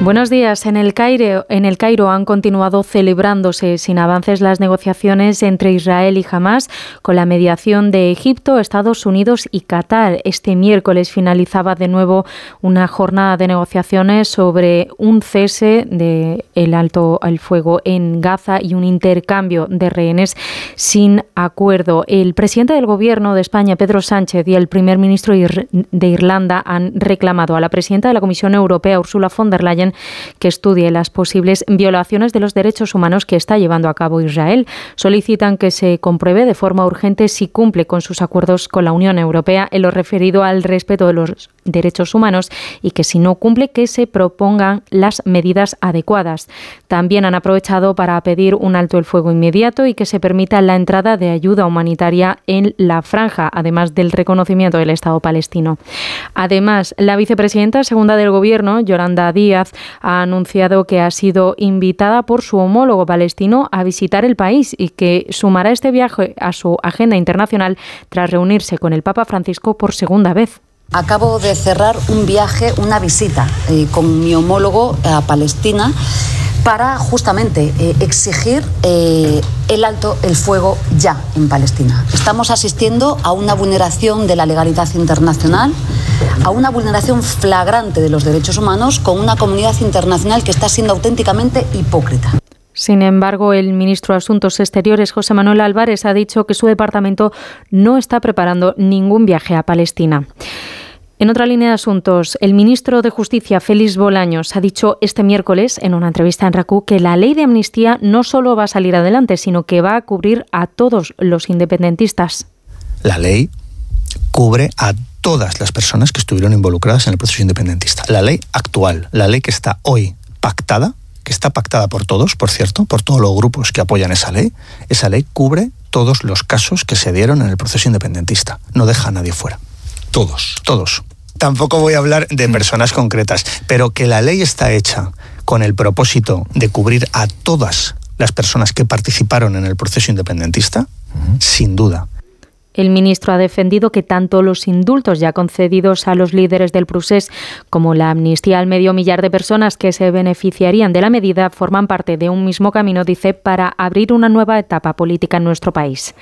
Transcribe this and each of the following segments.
Buenos días. En el, Cairo, han continuado celebrándose sin avances las negociaciones entre Israel y Hamas con la mediación de Egipto, Estados Unidos y Qatar. Este miércoles finalizaba de nuevo una jornada de negociaciones sobre un cese del el alto al fuego en Gaza y un intercambio de rehenes sin acuerdo. El presidente del Gobierno de España, Pedro Sánchez, y el primer ministro de Irlanda han reclamado a la presidenta de la Comisión Europea, Ursula von der Leyen, que estudie las posibles violaciones de los derechos humanos que está llevando a cabo Israel. Solicitan que se compruebe de forma urgente si cumple con sus acuerdos con la Unión Europea en lo referido al respeto de los derechos humanos y que si no cumple que se propongan las medidas adecuadas. También han aprovechado para pedir un alto el fuego inmediato y que se permita la entrada de ayuda humanitaria en la franja, además del reconocimiento del Estado palestino. Además, la vicepresidenta segunda del Gobierno, Yolanda Díaz, ha anunciado que ha sido invitada por su homólogo palestino a visitar el país y que sumará este viaje a su agenda internacional tras reunirse con el Papa Francisco por segunda vez. Acabo de cerrar un viaje, una visita eh, con mi homólogo a Palestina para justamente eh, exigir eh, el alto el fuego ya en Palestina. Estamos asistiendo a una vulneración de la legalidad internacional, a una vulneración flagrante de los derechos humanos con una comunidad internacional que está siendo auténticamente hipócrita. Sin embargo, el ministro de Asuntos Exteriores, José Manuel Álvarez, ha dicho que su departamento no está preparando ningún viaje a Palestina. En otra línea de asuntos, el ministro de Justicia, Félix Bolaños, ha dicho este miércoles en una entrevista en RACU que la ley de amnistía no solo va a salir adelante, sino que va a cubrir a todos los independentistas. La ley cubre a todas las personas que estuvieron involucradas en el proceso independentista. La ley actual, la ley que está hoy pactada, que está pactada por todos, por cierto, por todos los grupos que apoyan esa ley, esa ley cubre todos los casos que se dieron en el proceso independentista. No deja a nadie fuera. Todos. Todos. Tampoco voy a hablar de mm. personas concretas, pero que la ley está hecha con el propósito de cubrir a todas las personas que participaron en el proceso independentista, sin duda. El ministro ha defendido que tanto los indultos ya concedidos a los líderes del procés como la amnistía al medio millar de personas que se beneficiarían de la medida forman parte de un mismo camino, dice, para abrir una nueva etapa política en nuestro país.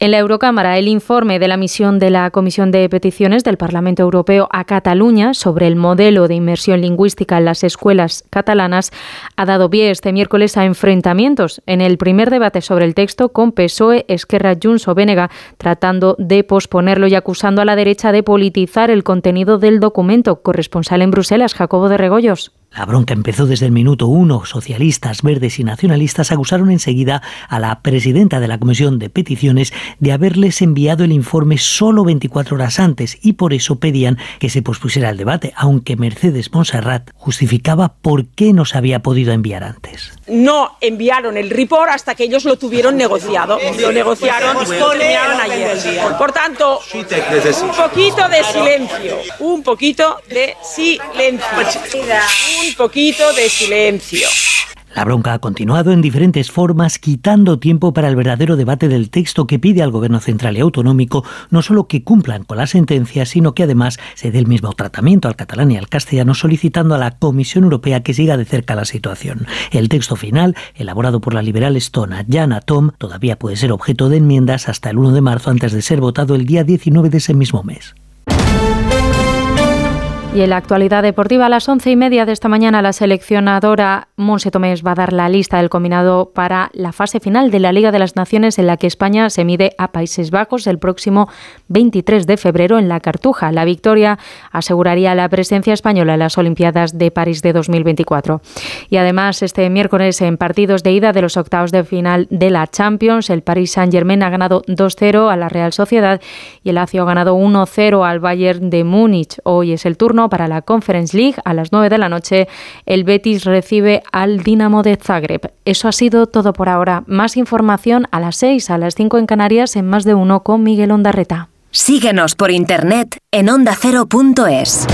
En la Eurocámara, el informe de la misión de la Comisión de Peticiones del Parlamento Europeo a Cataluña sobre el modelo de inmersión lingüística en las escuelas catalanas ha dado pie este miércoles a enfrentamientos en el primer debate sobre el texto con PSOE, Esquerra, Junts o Bénega, tratando de posponerlo y acusando a la derecha de politizar el contenido del documento. Corresponsal en Bruselas, Jacobo de Regoyos. La bronca empezó desde el minuto uno. Socialistas, verdes y nacionalistas acusaron enseguida a la presidenta de la Comisión de Peticiones de haberles enviado el informe solo 24 horas antes y por eso pedían que se pospusiera el debate, aunque Mercedes Monserrat justificaba por qué no se había podido enviar antes. No enviaron el report hasta que ellos lo tuvieron negociado. Lo negociaron, lo ayer. Por tanto, un poquito de silencio. Un poquito de silencio un poquito de silencio. La bronca ha continuado en diferentes formas, quitando tiempo para el verdadero debate del texto que pide al Gobierno central y autonómico no solo que cumplan con la sentencia, sino que además se dé el mismo tratamiento al catalán y al castellano, solicitando a la Comisión Europea que siga de cerca la situación. El texto final, elaborado por la liberal estona Jana Tom, todavía puede ser objeto de enmiendas hasta el 1 de marzo antes de ser votado el día 19 de ese mismo mes. Y en la actualidad deportiva, a las once y media de esta mañana, la seleccionadora Monse Tomés va a dar la lista del combinado para la fase final de la Liga de las Naciones, en la que España se mide a Países Bajos el próximo 23 de febrero en la Cartuja. La victoria aseguraría la presencia española en las Olimpiadas de París de 2024. Y además, este miércoles, en partidos de ida de los octavos de final de la Champions, el Paris Saint-Germain ha ganado 2-0 a la Real Sociedad y el Lazio ha ganado 1-0 al Bayern de Múnich. Hoy es el para la Conference League. A las 9 de la noche, el Betis recibe al Dinamo de Zagreb. Eso ha sido todo por ahora. Más información a las 6, a las 5 en Canarias, en más de uno con Miguel Ondarreta. Síguenos por internet en ondacero.es.